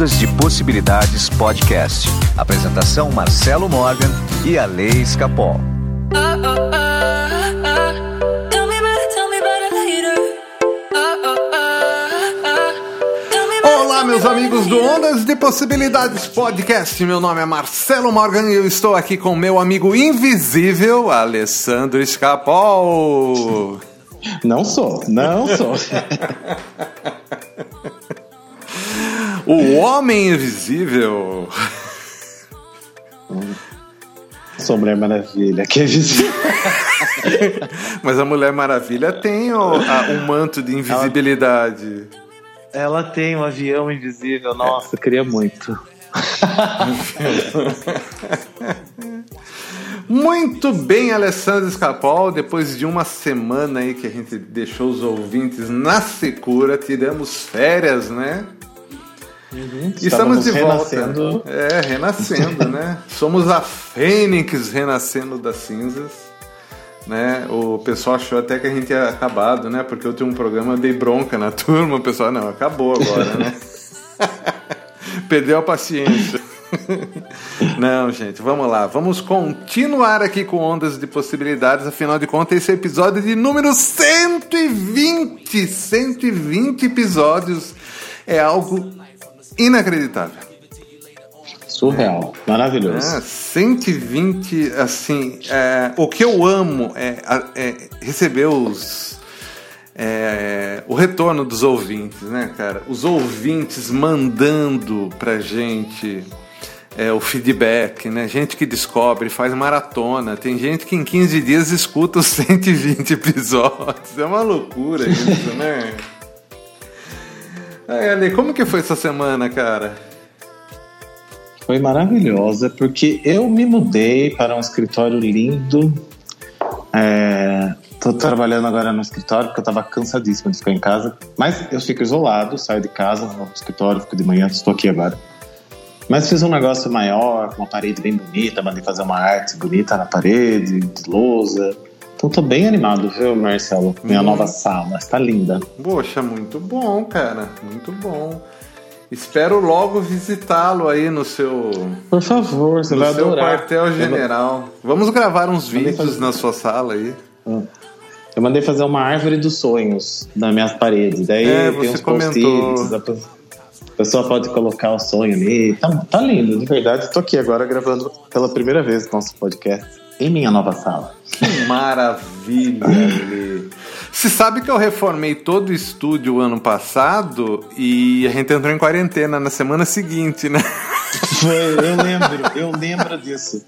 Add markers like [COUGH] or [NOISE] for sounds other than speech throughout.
Ondas de Possibilidades Podcast. Apresentação Marcelo Morgan e a Lei Escapol. Olá, meus amigos do Ondas de Possibilidades Podcast. Meu nome é Marcelo Morgan e eu estou aqui com meu amigo invisível, Alessandro Escapol. Não sou, não sou. [LAUGHS] o Homem Invisível. [LAUGHS] Sou Mulher Maravilha, que é visível. [LAUGHS] Mas a Mulher Maravilha tem o, a, um manto de invisibilidade. Ela tem um avião invisível. Nossa, eu queria muito. [LAUGHS] Muito bem, Alessandro Escapol. Depois de uma semana aí que a gente deixou os ouvintes na secura, tiramos férias, né? Uhum, Estamos de renascendo. volta. É, renascendo, né? [LAUGHS] Somos a Fênix renascendo das cinzas. Né? O pessoal achou até que a gente tinha acabado, né? Porque eu tinha um programa, eu dei bronca na [LAUGHS] turma, o pessoal, não, acabou agora, né? [LAUGHS] Perdeu a paciência. Não, gente, vamos lá. Vamos continuar aqui com Ondas de Possibilidades. Afinal de contas, esse é o episódio de número 120. 120 episódios. É algo inacreditável. Surreal, maravilhoso. É, 120, assim, é, o que eu amo é, é receber os, é, o retorno dos ouvintes, né, cara? Os ouvintes mandando pra gente é, o feedback, né? Gente que descobre, faz maratona. Tem gente que em 15 dias escuta os [LAUGHS] 120 episódios. É uma loucura isso, né? [LAUGHS] Aí, como que foi essa semana, cara? Foi maravilhosa, porque eu me mudei para um escritório lindo. É, tô trabalhando agora no escritório porque eu tava cansadíssimo de ficar em casa. Mas eu fico isolado, saio de casa, vou pro escritório, fico de manhã, estou aqui agora. Mas fiz um negócio maior, com uma parede bem bonita, mandei fazer uma arte bonita na parede, de lousa. Então tô bem animado, viu, Marcelo? Minha hum. nova sala, está linda. Poxa, muito bom, cara, muito bom. Espero logo visitá-lo aí no seu. Por favor, você no vai seu adorar. quartel-general. Vamos gravar uns vídeos fazer... na sua sala aí. Eu mandei fazer uma árvore dos sonhos nas minhas paredes. Daí é, tem uns comentou. A pessoa pode colocar o sonho ali. Tá, tá lindo, de verdade. Estou aqui agora gravando pela primeira vez nosso podcast em minha nova sala. Que maravilha, Você sabe que eu reformei todo o estúdio ano passado e a gente entrou em quarentena na semana seguinte, né? Foi, eu lembro, eu lembro disso.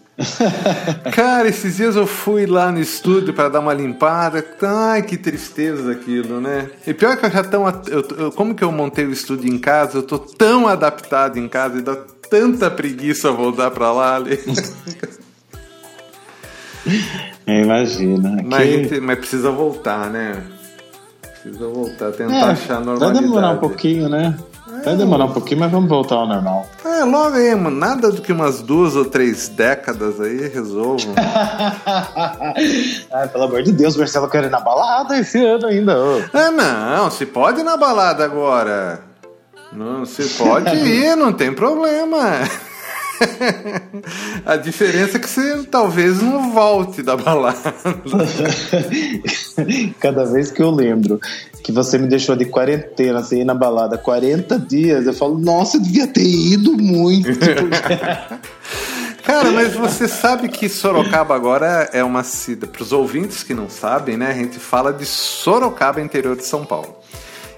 Cara, esses dias eu fui lá no estúdio para dar uma limpada. Ai, que tristeza aquilo, né? E pior que eu já tão. Eu, eu, como que eu montei o estúdio em casa? Eu tô tão adaptado em casa e dá tanta preguiça voltar para lá. Ali. [LAUGHS] Imagina. Mas, gente, mas, precisa voltar, né? Precisa voltar, tentar é, achar a normalidade. Vai demorar um pouquinho, né? Vai demorar um pouquinho, mas vamos voltar ao normal. É, logo aí, mano. Nada do que umas duas ou três décadas aí resolvam. [LAUGHS] Ai, pelo amor de Deus, Marcelo quer ir na balada esse ano ainda. Ah, não. Se pode ir na balada agora. Não, se pode [LAUGHS] ir, não tem problema. A diferença é que você talvez não volte da balada. [LAUGHS] Cada vez que eu lembro que você me deixou de quarentena sem ir na balada 40 dias, eu falo, nossa, eu devia ter ido muito. [LAUGHS] Cara, mas você sabe que Sorocaba agora é uma cidade. Para os ouvintes que não sabem, né? A gente fala de Sorocaba, interior de São Paulo.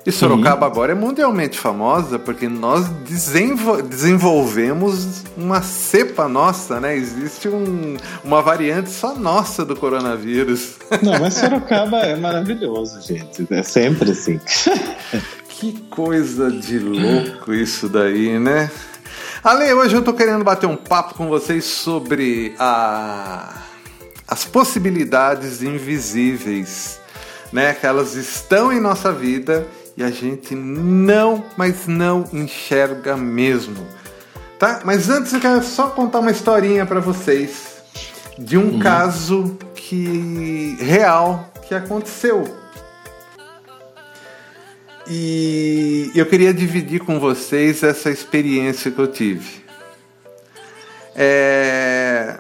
E Sorocaba Sim. agora é mundialmente famosa porque nós desenvol desenvolvemos uma cepa nossa, né? Existe um, uma variante só nossa do coronavírus. Não, mas Sorocaba é maravilhoso, gente. É sempre assim. [LAUGHS] Que coisa de louco isso daí, né? Ale, hoje eu tô querendo bater um papo com vocês sobre a... as possibilidades invisíveis, né? Que elas estão em nossa vida e a gente não, mas não enxerga mesmo. Tá? Mas antes eu quero só contar uma historinha para vocês de um uhum. caso que real que aconteceu. E eu queria dividir com vocês essa experiência que eu tive. É...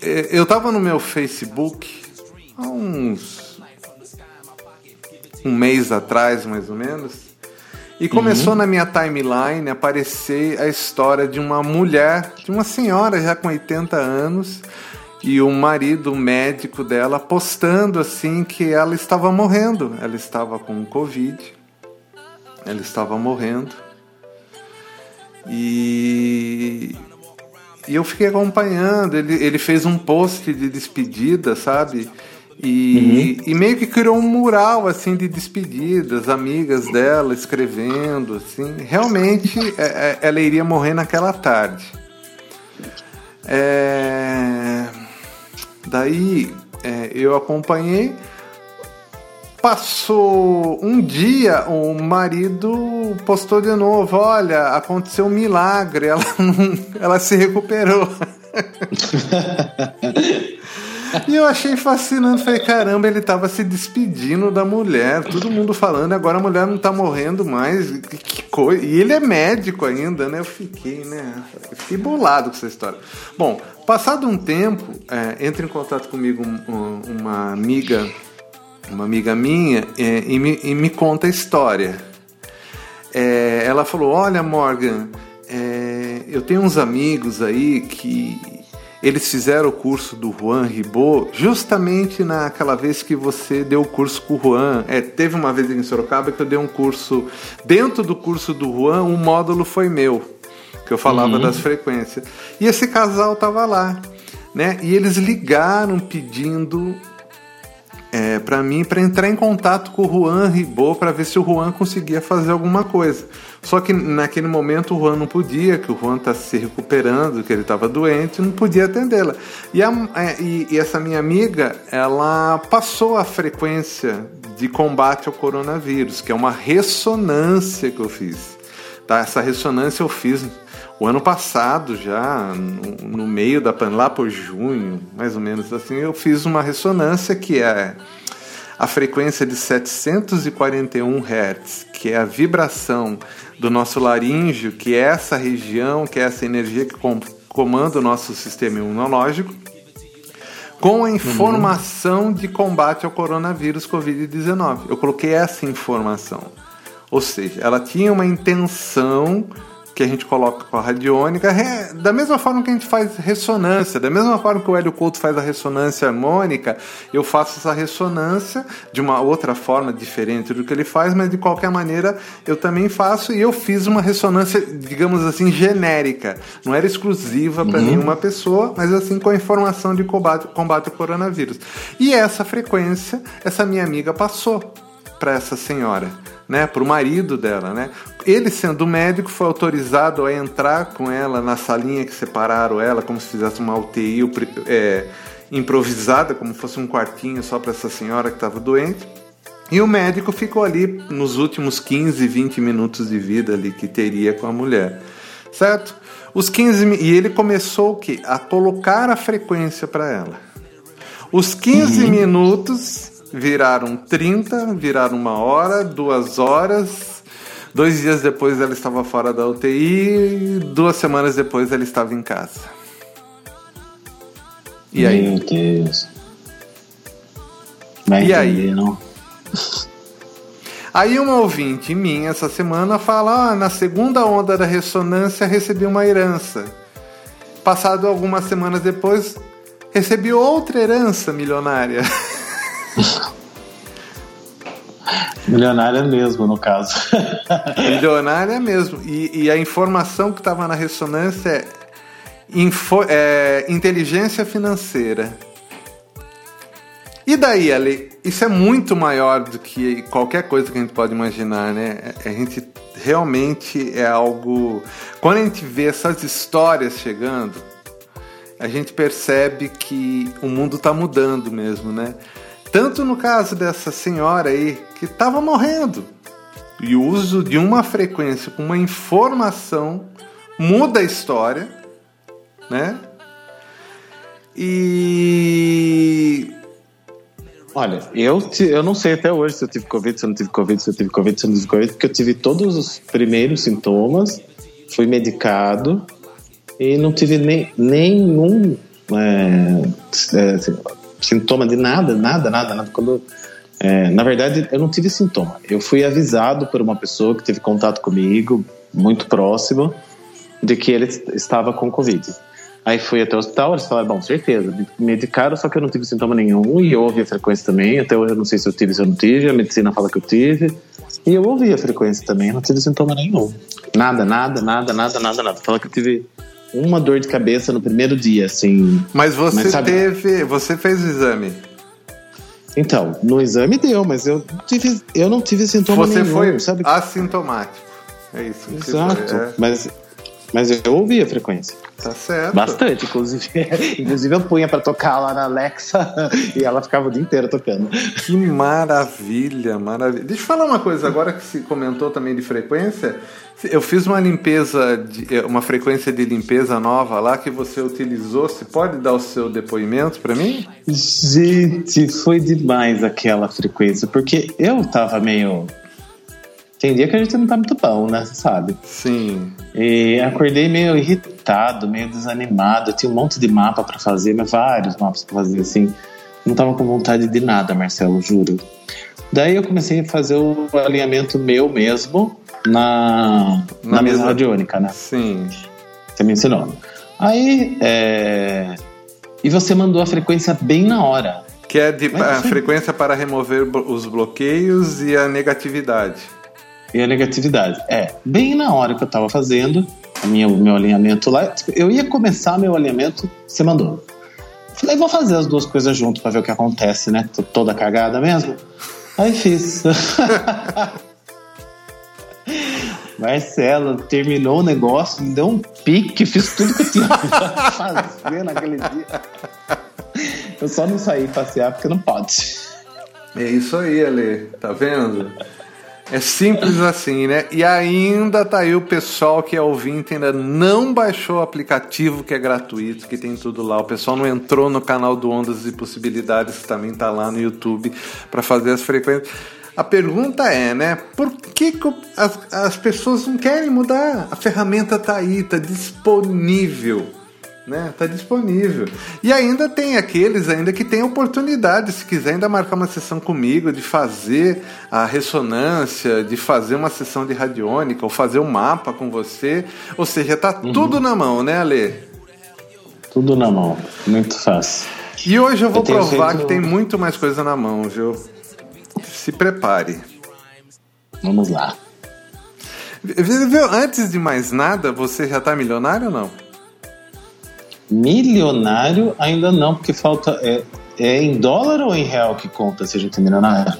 é eu estava no meu Facebook há uns um mês atrás, mais ou menos, e começou uhum. na minha timeline aparecer a história de uma mulher, de uma senhora já com 80 anos, e o marido médico dela postando assim que ela estava morrendo, ela estava com Covid, ela estava morrendo. E, e eu fiquei acompanhando, ele, ele fez um post de despedida, sabe? E, uhum. e, meio que criou um mural assim de despedidas, amigas dela escrevendo, assim. Realmente é, é, ela iria morrer naquela tarde. É... Daí é, eu acompanhei. Passou um dia, o marido postou de novo: Olha, aconteceu um milagre, ela, [LAUGHS] ela se recuperou. [LAUGHS] E eu achei fascinante. Falei, caramba, ele tava se despedindo da mulher. Todo mundo falando, agora a mulher não tá morrendo mais. Que coisa. E ele é médico ainda, né? Eu fiquei, né? Eu fiquei bolado com essa história. Bom, passado um tempo, é, entra em contato comigo um, uma amiga, uma amiga minha, é, e, me, e, me, conta a história. É, ela falou: Olha, Morgan, é, eu tenho uns amigos aí que eles fizeram o curso do Juan Ribot justamente naquela vez que você deu o curso com o Juan. É, teve uma vez em Sorocaba que eu dei um curso. Dentro do curso do Juan, um módulo foi meu, que eu falava uhum. das frequências. E esse casal tava lá. Né? E eles ligaram pedindo é, para mim para entrar em contato com o Juan Ribot para ver se o Juan conseguia fazer alguma coisa. Só que naquele momento o Juan não podia, que o Juan está se recuperando, que ele estava doente, não podia atendê-la. E, é, e, e, essa minha amiga, ela passou a frequência de combate ao coronavírus, que é uma ressonância que eu fiz. Tá? Essa ressonância eu fiz o ano passado, já no, no meio da pandemia, lá por junho, mais ou menos assim, eu fiz uma ressonância que é a frequência de 741 Hz, que é a vibração do nosso laríngeo, que é essa região, que é essa energia que comanda o nosso sistema imunológico, com a informação uhum. de combate ao coronavírus Covid-19. Eu coloquei essa informação. Ou seja, ela tinha uma intenção que a gente coloca com a radiônica, da mesma forma que a gente faz ressonância, da mesma forma que o Hélio Couto faz a ressonância harmônica, eu faço essa ressonância de uma outra forma diferente do que ele faz, mas de qualquer maneira eu também faço e eu fiz uma ressonância, digamos assim, genérica. Não era exclusiva para uhum. nenhuma pessoa, mas assim com a informação de combate, combate ao coronavírus. E essa frequência, essa minha amiga passou para essa senhora né, para o marido dela, né? Ele sendo médico foi autorizado a entrar com ela na salinha que separaram ela, como se fizesse uma UTI é, improvisada, como fosse um quartinho só para essa senhora que estava doente. E o médico ficou ali nos últimos 15, 20 minutos de vida ali que teria com a mulher, certo? Os 15 e ele começou o quê? A colocar a frequência para ela. Os 15 uhum. minutos viraram 30, viraram uma hora, duas horas. Dois dias depois ela estava fora da UTI, duas semanas depois ela estava em casa. E aí? Meu Deus. Vai e aí? Não? Aí uma ouvinte minha essa semana fala: ah, na segunda onda da ressonância recebi uma herança. Passado algumas semanas depois, recebi outra herança milionária. [LAUGHS] Milionária mesmo, no caso. [LAUGHS] Milionária mesmo. E, e a informação que estava na ressonância é, info, é, inteligência financeira. E daí, Ali? Isso é muito maior do que qualquer coisa que a gente pode imaginar, né? A gente realmente é algo. Quando a gente vê essas histórias chegando, a gente percebe que o mundo está mudando mesmo, né? Tanto no caso dessa senhora aí que estava morrendo. E o uso de uma frequência com uma informação muda a história, né? E Olha, eu, eu não sei até hoje se eu tive Covid, se eu não tive Covid, se eu tive Covid, se eu não tive Covid, porque eu tive todos os primeiros sintomas, fui medicado e não tive nem, nenhum é, é, sintoma de nada, nada, nada, nada. Quando, é, na verdade, eu não tive sintoma. Eu fui avisado por uma pessoa que teve contato comigo, muito próximo, de que ele estava com Covid. Aí fui até o hospital, eles falaram, bom, certeza, me medicaram, só que eu não tive sintoma nenhum, e eu ouvi a frequência também, até hoje eu não sei se eu tive, se eu não tive, a medicina fala que eu tive, e eu ouvi a frequência também, eu não tive sintoma nenhum. Nada, nada, nada, nada, nada, nada. Fala que eu tive uma dor de cabeça no primeiro dia, assim. Mas você mas, teve, você fez o exame? Então, no exame deu, mas eu, tive, eu não tive sintoma você nenhum. Você foi sabe? assintomático. É isso. Exato, é. mas mas eu ouvi a frequência. Tá certo. Bastante, inclusive. [LAUGHS] inclusive eu punha para tocar lá na Alexa [LAUGHS] e ela ficava o dia inteiro tocando. Que maravilha, maravilha. Deixa eu falar uma coisa, agora que se comentou também de frequência, eu fiz uma limpeza, de, eh, uma frequência de limpeza nova lá que você utilizou. Você pode dar o seu depoimento para mim? Gente, foi demais aquela frequência, porque eu tava meio tem dia que a gente não tá muito bom, né? Você sabe? Sim. E acordei meio irritado, meio desanimado. tinha um monte de mapa para fazer, mas vários mapas para fazer, assim. Não tava com vontade de nada, Marcelo, juro. Daí eu comecei a fazer o alinhamento meu mesmo na, na, na mesa radiônica, né? Sim. Você me ensinou. Aí, é... E você mandou a frequência bem na hora. Que é de, a frequência para remover os bloqueios e a negatividade e a negatividade. É, bem na hora que eu tava fazendo o meu, alinhamento lá, eu ia começar meu alinhamento, você mandou. Falei, vou fazer as duas coisas junto para ver o que acontece, né? Tô toda cagada mesmo. Aí fiz. [LAUGHS] Marcelo terminou o negócio, me deu um pique, fiz tudo que eu tinha [LAUGHS] pra fazer naquele dia. Eu só não saí passear porque não pode. É isso aí, Ale. Tá vendo? É simples assim, né? E ainda tá aí o pessoal que é ouvinte, ainda não baixou o aplicativo que é gratuito, que tem tudo lá. O pessoal não entrou no canal do Ondas e Possibilidades, que também tá lá no YouTube, para fazer as frequências. A pergunta é, né? Por que, que as, as pessoas não querem mudar? A ferramenta tá aí, tá disponível né? Tá disponível. E ainda tem aqueles ainda que têm oportunidade, se quiser ainda marcar uma sessão comigo, de fazer a ressonância, de fazer uma sessão de radiônica, ou fazer um mapa com você. Ou seja, tá uhum. tudo na mão, né, Ale? Tudo na mão, muito fácil. E hoje eu vou eu provar feito... que tem muito mais coisa na mão, viu? Se prepare. Vamos lá. Antes de mais nada, você já tá milionário ou não? Milionário ainda não, porque falta. É, é em dólar ou em real que conta se a gente é milionário?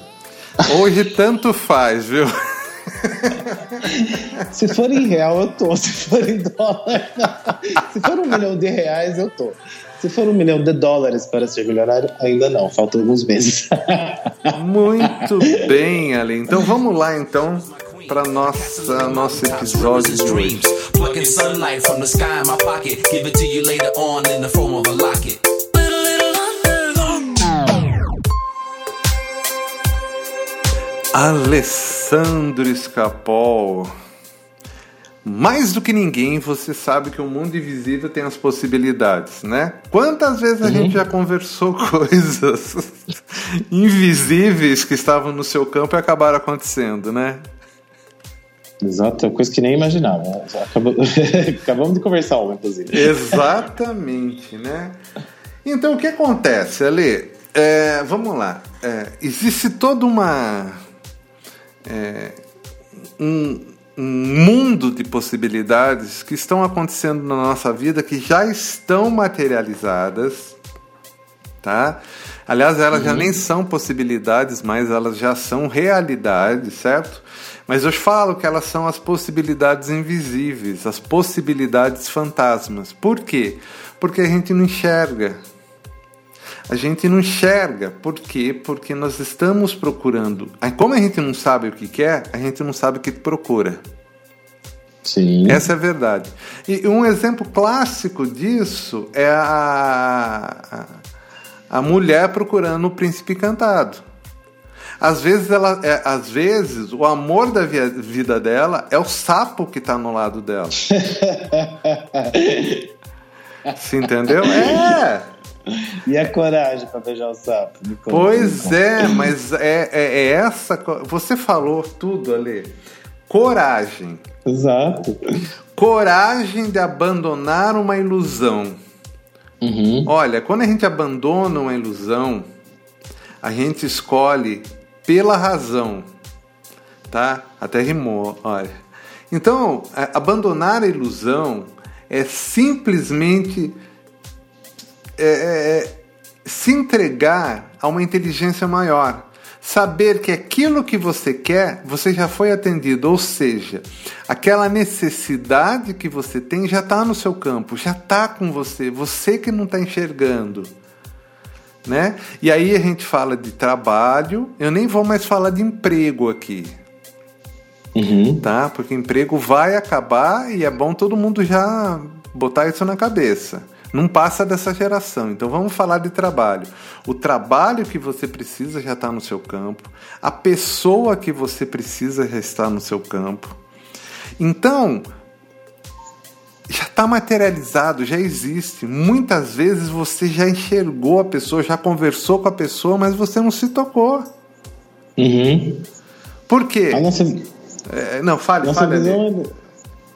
Hoje tanto faz, viu? [LAUGHS] se for em real, eu tô. Se for em dólar, não. Se for um milhão de reais, eu tô. Se for um milhão de dólares para ser milionário, ainda não. Faltam alguns meses. [LAUGHS] Muito bem, Ali. Então vamos lá, então para nossa nosso episódio de hoje. Alessandro Escapol. Mais do que ninguém, você sabe que o mundo invisível tem as possibilidades, né? Quantas vezes a uhum. gente já conversou [LAUGHS] coisas invisíveis que estavam no seu campo e acabaram acontecendo, né? Exato, coisa que nem imaginava. [LAUGHS] Acabamos de conversar inclusive. Exatamente, né? Então, o que acontece, Ale? É, vamos lá. É, existe toda uma. É, um, um mundo de possibilidades que estão acontecendo na nossa vida que já estão materializadas, tá? Aliás, elas uhum. já nem são possibilidades, mas elas já são realidades, certo? Mas eu falo que elas são as possibilidades invisíveis, as possibilidades fantasmas. Por quê? Porque a gente não enxerga. A gente não enxerga. Por quê? Porque nós estamos procurando. Como a gente não sabe o que quer, a gente não sabe o que procura. Sim. Essa é a verdade. E um exemplo clássico disso é a, a mulher procurando o príncipe encantado. Às vezes, ela, é, às vezes o amor da vida dela é o sapo que está no lado dela. [LAUGHS] Se entendeu? É! E a coragem para beijar o sapo? Pois é, mas é, é, é, essa. Você falou tudo ali. Coragem. Exato. Coragem de abandonar uma ilusão. Uhum. Olha, quando a gente abandona uma ilusão, a gente escolhe pela razão, tá? Até rimou, olha. Então, abandonar a ilusão é simplesmente é, é, é, se entregar a uma inteligência maior. Saber que aquilo que você quer, você já foi atendido, ou seja, aquela necessidade que você tem já está no seu campo, já está com você, você que não está enxergando. Né? E aí a gente fala de trabalho, eu nem vou mais falar de emprego aqui. Uhum. Tá? Porque emprego vai acabar e é bom todo mundo já botar isso na cabeça. Não passa dessa geração. Então vamos falar de trabalho. O trabalho que você precisa já está no seu campo. A pessoa que você precisa já está no seu campo. Então, já está materializado, já existe. Muitas vezes você já enxergou a pessoa, já conversou com a pessoa, mas você não se tocou. Uhum. Por quê? Nossa, é, não, fale, nossa fale. Visão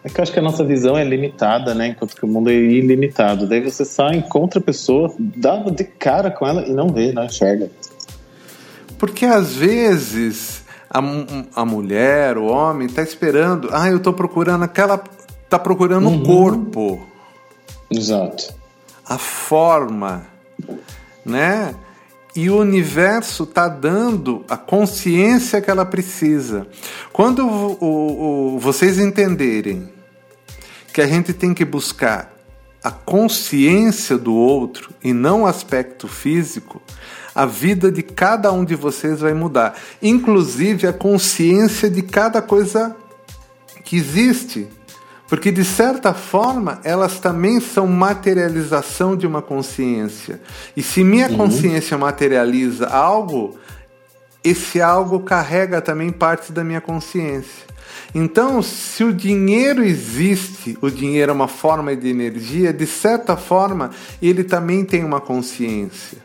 é, é que eu acho que a nossa visão é limitada, né? Enquanto que o mundo é ilimitado. Daí você só encontra a pessoa, dá de cara com ela e não vê, não enxerga. Porque às vezes a, a mulher, o homem, está esperando. Ah, eu estou procurando aquela está procurando uhum. o corpo. Exato. A forma, né? E o universo está dando a consciência que ela precisa. Quando o, o, o, vocês entenderem que a gente tem que buscar a consciência do outro e não o aspecto físico, a vida de cada um de vocês vai mudar. Inclusive a consciência de cada coisa que existe. Porque, de certa forma, elas também são materialização de uma consciência. E se minha uhum. consciência materializa algo, esse algo carrega também parte da minha consciência. Então, se o dinheiro existe, o dinheiro é uma forma de energia, de certa forma, ele também tem uma consciência.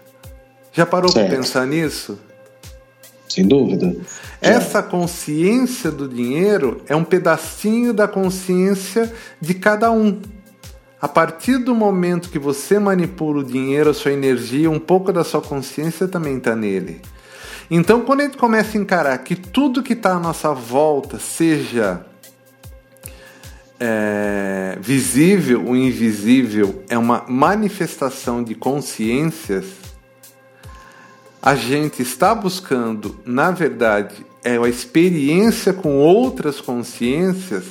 Já parou para pensar nisso? Sem dúvida. Essa consciência do dinheiro é um pedacinho da consciência de cada um. A partir do momento que você manipula o dinheiro, a sua energia, um pouco da sua consciência também está nele. Então, quando a gente começa a encarar que tudo que está à nossa volta, seja é, visível ou invisível, é uma manifestação de consciências, a gente está buscando, na verdade, é a experiência com outras consciências,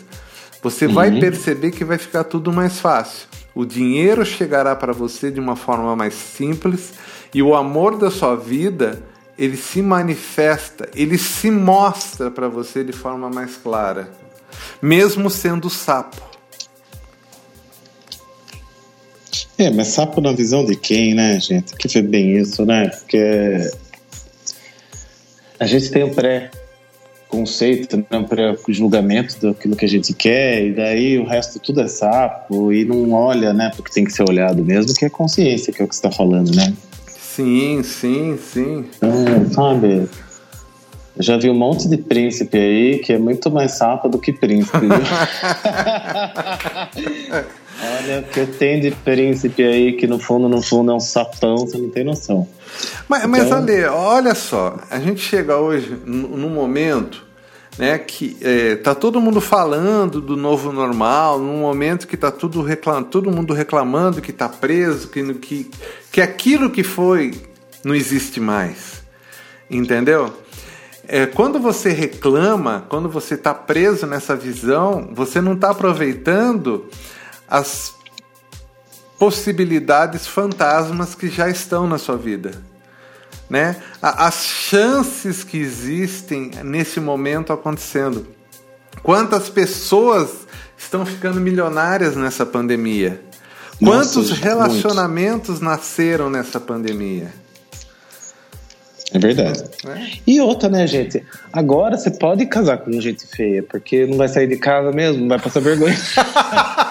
você uhum. vai perceber que vai ficar tudo mais fácil. O dinheiro chegará para você de uma forma mais simples e o amor da sua vida ele se manifesta, ele se mostra para você de forma mais clara, mesmo sendo sapo. É, mas sapo na visão de quem, né, gente? Que foi bem isso, né? Porque a gente tem um pré-conceito, né? um pré-julgamento daquilo que a gente quer, e daí o resto tudo é sapo, e não olha, né, porque tem que ser olhado mesmo, que é consciência, que é o que você está falando, né? Sim, sim, sim. Então, sabe, eu já vi um monte de príncipe aí que é muito mais sapo do que príncipe. [LAUGHS] Olha, o que tem de príncipe aí que no fundo, no fundo é um sapão, você não tem noção. Mas, então... mas Ale, olha só, a gente chega hoje num momento né, que é, tá todo mundo falando do novo normal, num momento que tá tudo reclam, todo mundo reclamando que tá preso, que, que, que aquilo que foi não existe mais. Entendeu? É, quando você reclama, quando você está preso nessa visão, você não está aproveitando as possibilidades fantasmas que já estão na sua vida. Né? As chances que existem nesse momento acontecendo. Quantas pessoas estão ficando milionárias nessa pandemia? Quantos Nossa, relacionamentos muito. nasceram nessa pandemia? É verdade. É. E outra, né, gente? Agora você pode casar com gente feia, porque não vai sair de casa mesmo, não vai passar vergonha. [LAUGHS]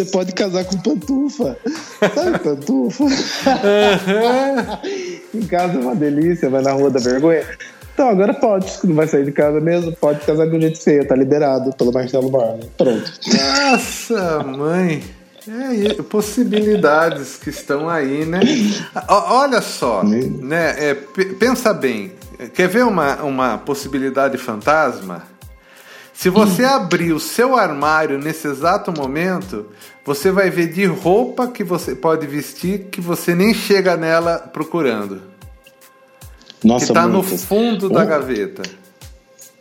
Você pode casar com pantufa. Sabe pantufa? em casa é uma delícia, vai na rua da vergonha. Então agora pode, não vai sair de casa mesmo, pode casar com gente feia, tá liberado pelo Marcelo Barney. Pronto. Nossa, mãe. É, possibilidades que estão aí, né? Olha só, né? É, pensa bem. Quer ver uma, uma possibilidade fantasma? Se você abrir o seu armário nesse exato momento, você vai ver de roupa que você pode vestir que você nem chega nela procurando. Nossa, que está no fundo da gaveta.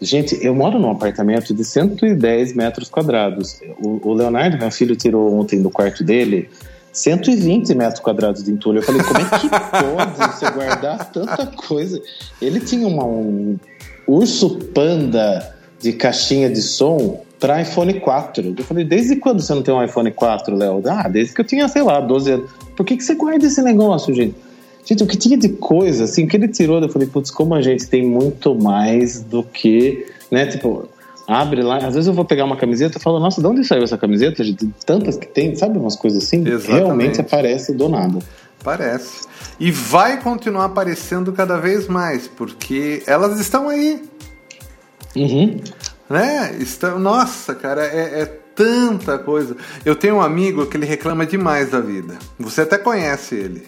Gente, eu moro num apartamento de 110 metros quadrados. O, o Leonardo, meu filho, tirou ontem do quarto dele 120 metros quadrados de entulho. Eu falei, como é que pode você guardar tanta coisa? Ele tinha uma, um urso panda de caixinha de som para iPhone 4. Eu falei, desde quando você não tem um iPhone 4, Léo? Ah, desde que eu tinha, sei lá, 12 anos. Por que, que você guarda esse negócio, gente? Gente, o que tinha de coisa, assim, que ele tirou, eu falei, putz, como a gente tem muito mais do que, né, tipo, abre lá, às vezes eu vou pegar uma camiseta e falo, nossa, de onde saiu essa camiseta? Gente, tantas que tem, sabe umas coisas assim? Exatamente. Realmente aparece do nada. Parece. E vai continuar aparecendo cada vez mais, porque elas estão aí. Uhum. Né? Estão, nossa, cara, é, é tanta coisa. Eu tenho um amigo que ele reclama demais da vida. Você até conhece ele.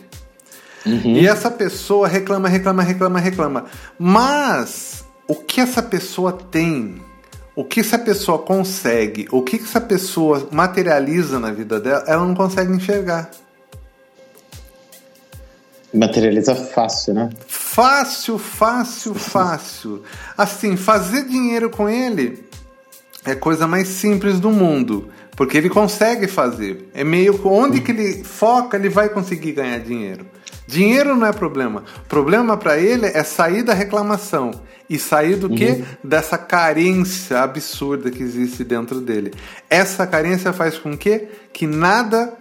Uhum. E essa pessoa reclama, reclama, reclama, reclama. Mas o que essa pessoa tem, o que essa pessoa consegue, o que essa pessoa materializa na vida dela, ela não consegue enxergar. Materializa fácil, né? Fácil, fácil, fácil. Assim, fazer dinheiro com ele é a coisa mais simples do mundo. Porque ele consegue fazer. É meio onde que ele foca, ele vai conseguir ganhar dinheiro. Dinheiro não é problema. Problema para ele é sair da reclamação e sair do uhum. que? Dessa carência absurda que existe dentro dele. Essa carência faz com que que nada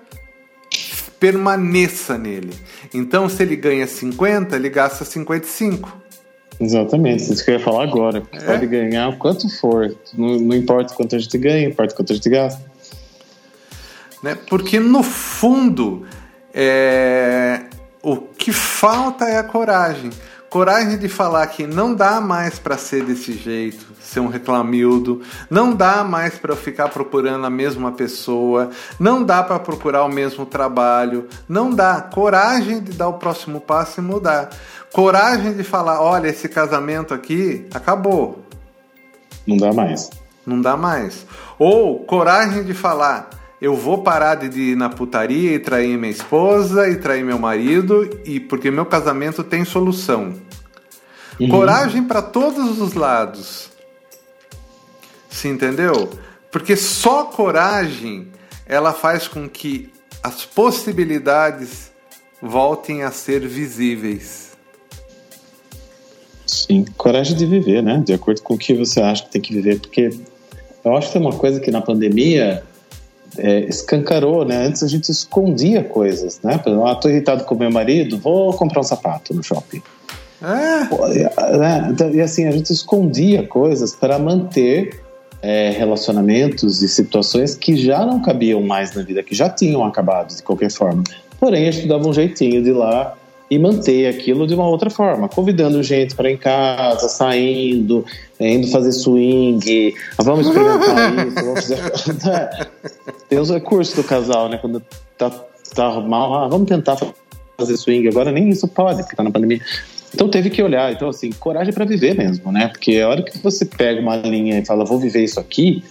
permaneça nele. Então, se ele ganha 50, ele gasta 55. Exatamente, isso que eu ia falar agora. É? Pode ganhar o quanto for, não, não importa quanto a gente ganha, importa quanto a gente gasta. Né? Porque no fundo, é... o que falta é a coragem. Coragem de falar que não dá mais para ser desse jeito, ser um reclamildo, não dá mais para ficar procurando a mesma pessoa, não dá para procurar o mesmo trabalho, não dá. Coragem de dar o próximo passo e mudar. Coragem de falar, olha, esse casamento aqui acabou. Não dá mais. Não dá mais. Ou coragem de falar, eu vou parar de ir na putaria e trair minha esposa e trair meu marido e porque meu casamento tem solução. Uhum. Coragem para todos os lados. Se entendeu? Porque só coragem ela faz com que as possibilidades voltem a ser visíveis. Sim, coragem de viver, né? De acordo com o que você acha que tem que viver, porque eu acho que é uma coisa que na pandemia é, escancarou, né? Antes a gente escondia coisas, né? Por exemplo, ah, tô irritado com meu marido, vou comprar um sapato no shopping. É. Né? Então, e assim, a gente escondia coisas para manter é, relacionamentos e situações que já não cabiam mais na vida, que já tinham acabado de qualquer forma. Porém, a gente dava um jeitinho de ir lá e manter aquilo de uma outra forma, convidando gente para em casa, saindo, é, indo fazer swing, ah, vamos experimentar [LAUGHS] isso, vamos fazer... [LAUGHS] Tem os recursos do casal, né? Quando tá, tá mal, ah, vamos tentar fazer swing. Agora nem isso pode, porque tá na pandemia. Então teve que olhar. Então, assim, coragem para viver mesmo, né? Porque a hora que você pega uma linha e fala, vou viver isso aqui,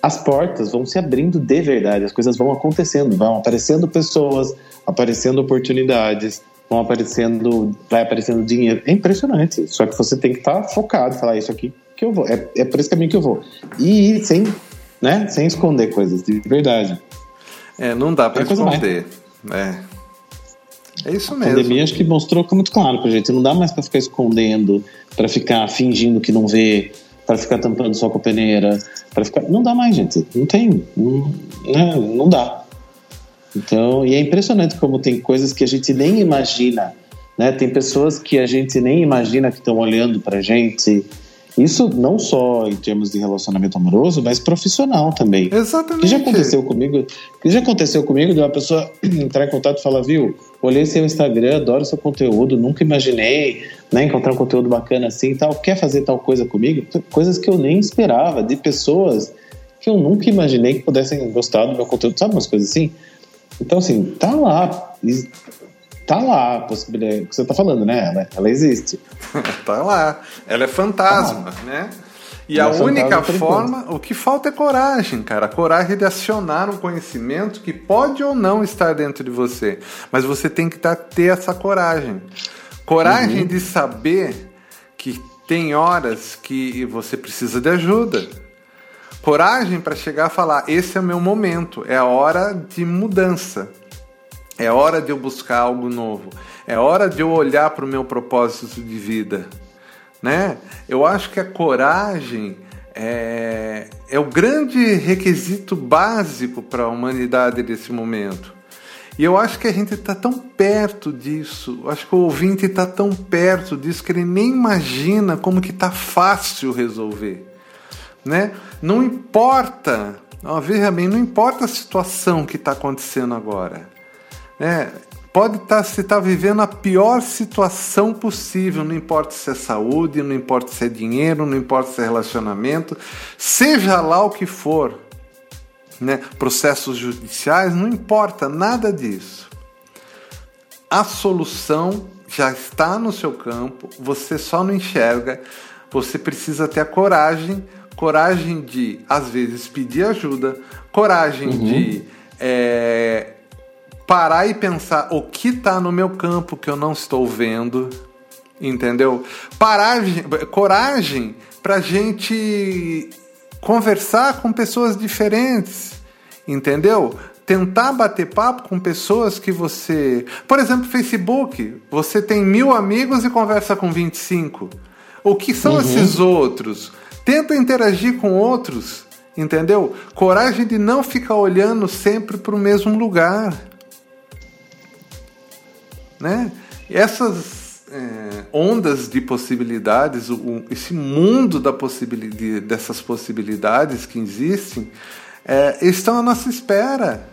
as portas vão se abrindo de verdade, as coisas vão acontecendo, vão aparecendo pessoas, aparecendo oportunidades, vão aparecendo, vai aparecendo dinheiro. É impressionante. Só que você tem que estar tá focado, falar isso aqui que eu vou, é, é por esse caminho que eu vou. E sem, né, sem esconder coisas, de verdade. É, não dá para é esconder. É. É isso mesmo. A pandemia acho que mostrou que é muito claro pra gente. Não dá mais para ficar escondendo, para ficar fingindo que não vê, para ficar tampando só com a peneira, para ficar. Não dá mais, gente. Não tem. Não, né? não dá. Então, e é impressionante como tem coisas que a gente nem imagina, né? Tem pessoas que a gente nem imagina que estão olhando pra gente. Isso não só em termos de relacionamento amoroso, mas profissional também. Exatamente. Que já aconteceu comigo, que já aconteceu comigo de uma pessoa [CLEARS THROAT] entrar em contato e falar, viu, olhei seu Instagram, adoro seu conteúdo, nunca imaginei, né, encontrar um conteúdo bacana assim e tal, quer fazer tal coisa comigo? Coisas que eu nem esperava, de pessoas que eu nunca imaginei que pudessem gostar do meu conteúdo, sabe umas coisas assim? Então, assim, tá lá. Tá lá a possibilidade que você tá falando, né? Ela, ela existe. [LAUGHS] tá lá. Ela é fantasma, ah. né? E a é única forma, o que falta é coragem, cara. A coragem de acionar um conhecimento que pode ou não estar dentro de você. Mas você tem que ter essa coragem. Coragem uhum. de saber que tem horas que você precisa de ajuda coragem para chegar a falar: esse é o meu momento, é a hora de mudança. É hora de eu buscar algo novo. É hora de eu olhar para o meu propósito de vida. Né? Eu acho que a coragem é, é o grande requisito básico para a humanidade nesse momento. E eu acho que a gente está tão perto disso, acho que o ouvinte está tão perto disso que ele nem imagina como que está fácil resolver né? Não importa, ó, veja bem, não importa a situação que está acontecendo agora, né? Pode estar se está vivendo a pior situação possível, não importa se é saúde, não importa se é dinheiro, não importa se é relacionamento, seja lá o que for, né? Processos judiciais, não importa nada disso. A solução já está no seu campo, você só não enxerga, você precisa ter a coragem coragem de, às vezes, pedir ajuda, coragem uhum. de é, parar e pensar o que está no meu campo que eu não estou vendo, entendeu? Paragem, coragem para gente conversar com pessoas diferentes, entendeu? Tentar bater papo com pessoas que você. Por exemplo, Facebook. Você tem mil amigos e conversa com 25. O que são uhum. esses outros? Tenta interagir com outros, entendeu? Coragem de não ficar olhando sempre para o mesmo lugar. Né? essas é, ondas de possibilidades, o, esse mundo da possibilidade, dessas possibilidades que existem, é, estão à nossa espera.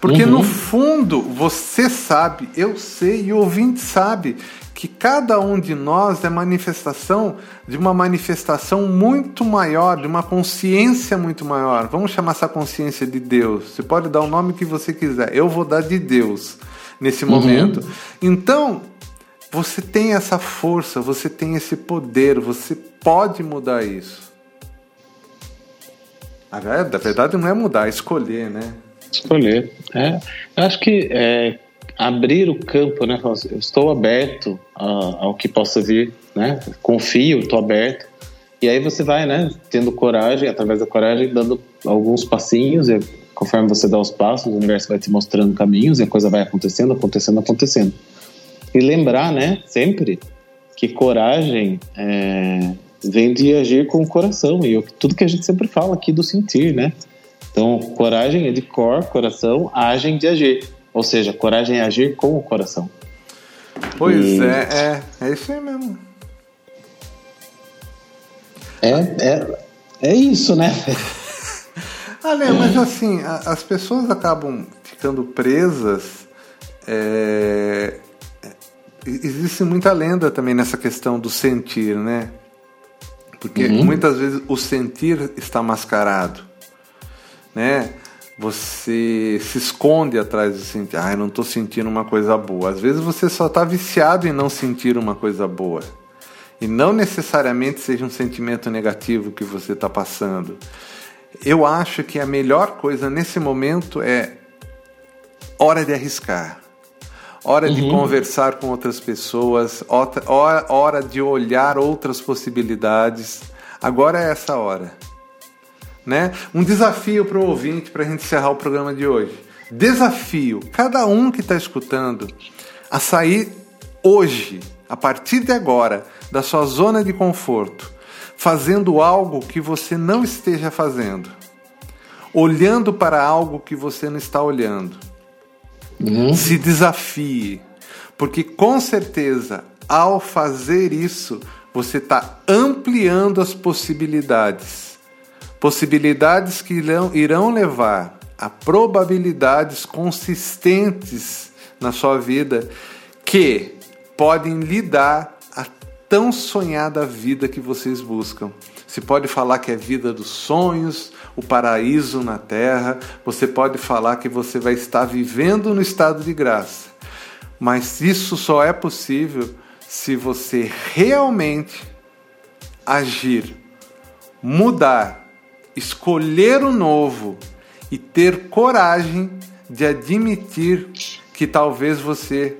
Porque uhum. no fundo você sabe, eu sei e o ouvinte sabe que cada um de nós é manifestação de uma manifestação muito maior, de uma consciência muito maior. Vamos chamar essa consciência de Deus. Você pode dar o nome que você quiser. Eu vou dar de Deus nesse uhum. momento. Então, você tem essa força, você tem esse poder, você pode mudar isso. Na verdade, não é mudar, é escolher, né? Escolher. É, eu acho que é, abrir o campo, né? Eu estou aberto ao que possa vir, né? Confio, estou aberto. E aí você vai, né? Tendo coragem, através da coragem, dando alguns passinhos. Conforme você dá os passos, o universo vai te mostrando caminhos e a coisa vai acontecendo, acontecendo, acontecendo. E lembrar, né? Sempre que coragem é, vem de agir com o coração e tudo que a gente sempre fala aqui do sentir, né? Então, coragem é de cor, coração, agem de agir. Ou seja, coragem é agir com o coração. Pois e... é, é, é isso aí mesmo. É, é, é isso, né? Ale, mas assim, a, as pessoas acabam ficando presas. É, existe muita lenda também nessa questão do sentir, né? Porque uhum. muitas vezes o sentir está mascarado, né? você se esconde atrás do sentir. Ah, eu não estou sentindo uma coisa boa. Às vezes você só está viciado em não sentir uma coisa boa. E não necessariamente seja um sentimento negativo que você está passando. Eu acho que a melhor coisa nesse momento é hora de arriscar. Hora uhum. de conversar com outras pessoas, hora, hora de olhar outras possibilidades. Agora é essa hora. Né? Um desafio para o ouvinte para a gente encerrar o programa de hoje. Desafio cada um que está escutando a sair hoje, a partir de agora, da sua zona de conforto, fazendo algo que você não esteja fazendo, olhando para algo que você não está olhando. Uhum. Se desafie. Porque com certeza, ao fazer isso, você está ampliando as possibilidades. Possibilidades que irão, irão levar a probabilidades consistentes na sua vida que podem lhe dar tão sonhada vida que vocês buscam. Se pode falar que é vida dos sonhos, o paraíso na terra, você pode falar que você vai estar vivendo no estado de graça. Mas isso só é possível se você realmente agir, mudar, escolher o novo e ter coragem de admitir que talvez você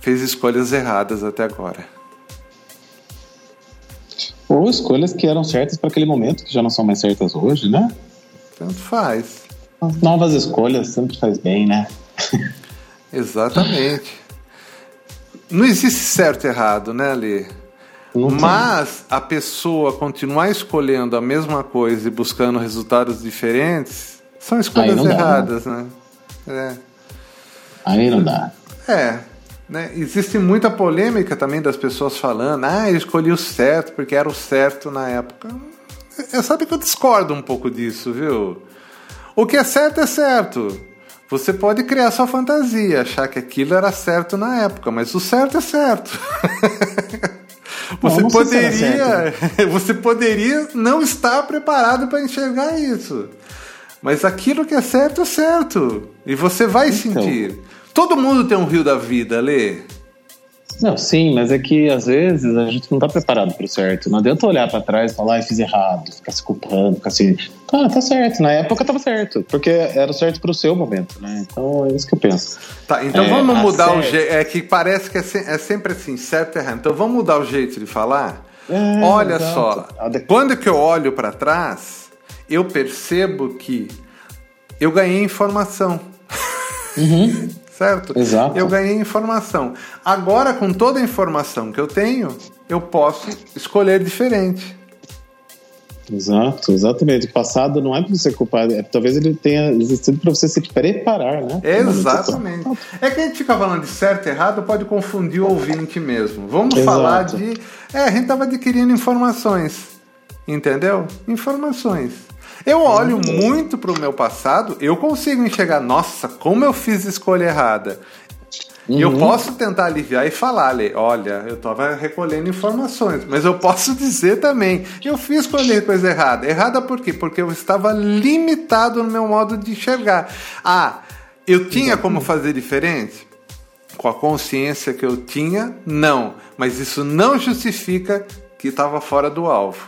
fez escolhas erradas até agora. Ou escolhas que eram certas para aquele momento, que já não são mais certas hoje, né? Tanto faz. Novas escolhas sempre faz bem, né? [LAUGHS] Exatamente. Não existe certo e errado, né, Lê? Mas a pessoa continuar escolhendo a mesma coisa e buscando resultados diferentes são escolhas erradas, dá, né? né? É. Aí não dá. É. Né? Existe muita polêmica também das pessoas falando, ah, eu escolhi o certo porque era o certo na época. Eu sabe que eu discordo um pouco disso, viu? O que é certo é certo. Você pode criar sua fantasia, achar que aquilo era certo na época, mas o certo é certo. [LAUGHS] você não, não poderia, certo, [LAUGHS] você poderia não estar preparado para enxergar isso. Mas aquilo que é certo é certo. E você vai então. sentir. Todo mundo tem um rio da vida, Lê. Não, sim, mas é que às vezes a gente não tá preparado pro certo. Não adianta olhar para trás e falar, ah, fiz errado, ficar se culpando, ficar assim, ah, tá certo, na época tava certo, porque era certo pro seu momento, né? Então é isso que eu penso. Tá, então é, vamos mudar o jeito. É que parece que é, se... é, sempre assim, certo e errado. Então vamos mudar o jeito de falar? É, Olha exato. só, quando que eu olho para trás, eu percebo que eu ganhei informação. Uhum. [LAUGHS] certo? Exato. Eu ganhei informação. Agora, com toda a informação que eu tenho, eu posso escolher diferente. Exato, exatamente. O passado não é para você culpar, é, talvez ele tenha existido para você se preparar, né? Exatamente. É que a gente fica falando de certo e errado, pode confundir o ouvinte mesmo. Vamos Exato. falar de. É, a gente estava adquirindo informações. Entendeu? Informações. Eu olho muito para o meu passado, eu consigo enxergar, nossa, como eu fiz escolha errada. E eu uhum. posso tentar aliviar e falar, olha, eu estava recolhendo informações, mas eu posso [LAUGHS] dizer também, eu fiz escolher coisa errada. Errada por quê? Porque eu estava limitado no meu modo de enxergar. Ah, eu tinha como fazer diferente? Com a consciência que eu tinha, não. Mas isso não justifica que estava fora do alvo.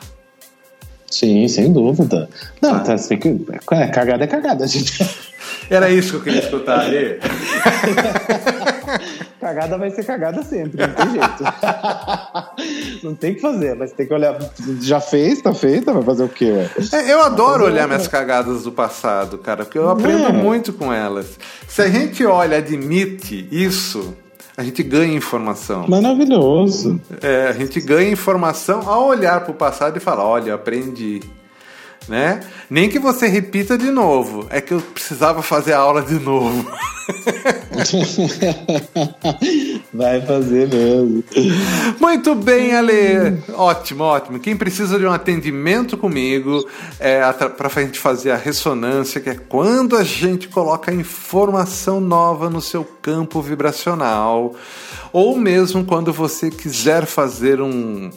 Sim, sem dúvida. Não, ah. tá, você tem que. É, cagada é cagada, gente. Era isso que eu queria escutar ali. [LAUGHS] cagada vai ser cagada sempre, não tem jeito. [LAUGHS] não tem que fazer, mas tem que olhar. Já fez, tá feita, vai fazer o quê? É, eu adoro olhar minhas cagadas do passado, cara, porque eu aprendo é. muito com elas. Se a gente olha, admite isso, a gente ganha informação. Maravilhoso. É, a gente ganha informação ao olhar para o passado e falar: olha, aprendi. Né? Nem que você repita de novo, é que eu precisava fazer a aula de novo. [LAUGHS] Vai fazer mesmo. Muito bem, Ale. Ótimo, ótimo. Quem precisa de um atendimento comigo é para a gente fazer a ressonância, que é quando a gente coloca informação nova no seu campo vibracional, ou mesmo quando você quiser fazer um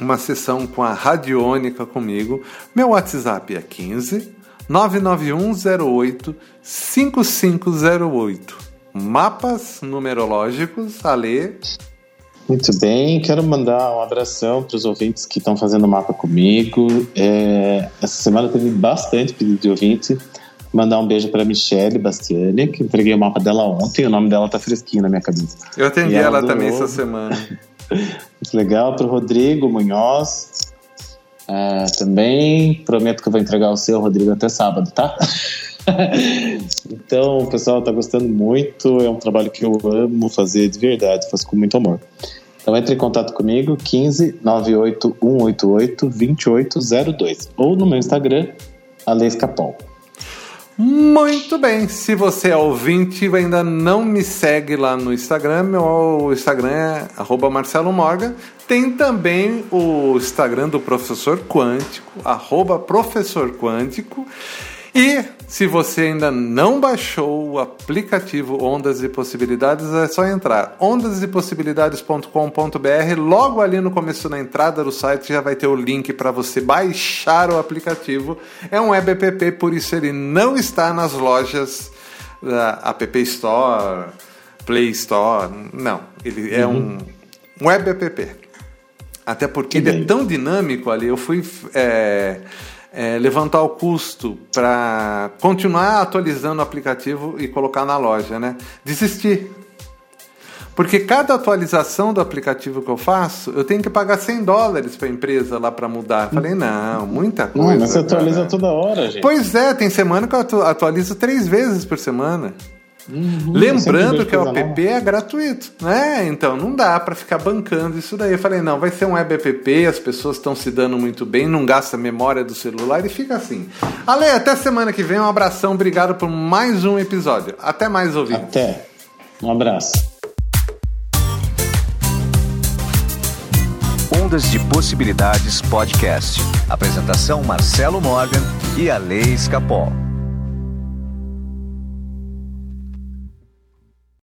uma sessão com a radiônica comigo. Meu WhatsApp é 15 99108 5508 mapas numerológicos, Ale. Muito bem, quero mandar um abração para os ouvintes que estão fazendo mapa comigo. É, essa semana teve bastante pedido de ouvinte. Mandar um beijo para Michelle Bastiani, que entreguei o mapa dela ontem. O nome dela tá fresquinho na minha cabeça. Eu atendi ela, ela também essa semana. [LAUGHS] Muito legal. Para o Rodrigo Munhoz. É, também prometo que eu vou entregar o seu, Rodrigo, até sábado, tá? [LAUGHS] então, o pessoal está gostando muito. É um trabalho que eu amo fazer de verdade, faço com muito amor. Então, entre em contato comigo, 15 98 188 2802 ou no meu Instagram, Alex Capol. Muito bem, se você é ouvinte e ainda não me segue lá no Instagram, meu Instagram é Marcelo Morgan. Tem também o Instagram do Professor Quântico, arroba Professor Quântico. E se você ainda não baixou o aplicativo Ondas e Possibilidades, é só entrar ondasdepossibilidades.com.br. Logo ali no começo na entrada do site já vai ter o link para você baixar o aplicativo. É um web app, por isso ele não está nas lojas da App Store, Play Store. Não, ele é uhum. um web app. Até porque ele é tão dinâmico ali. Eu fui. É, é, levantar o custo para continuar atualizando o aplicativo e colocar na loja, né? Desistir. Porque cada atualização do aplicativo que eu faço, eu tenho que pagar 100 dólares para a empresa lá para mudar. Falei, não, muita coisa. Não, mas você atualiza toda hora, gente. Pois é, tem semana que eu atualizo três vezes por semana. Uhum, Lembrando que o app é gratuito, né? Então não dá para ficar bancando isso daí. Eu falei, não, vai ser um web app, as pessoas estão se dando muito bem, não gasta a memória do celular e fica assim. Ale, até semana que vem, um abração, obrigado por mais um episódio. Até mais ouvintes. Até. Um abraço. Ondas de Possibilidades Podcast. Apresentação Marcelo Morgan e Ale Escapol.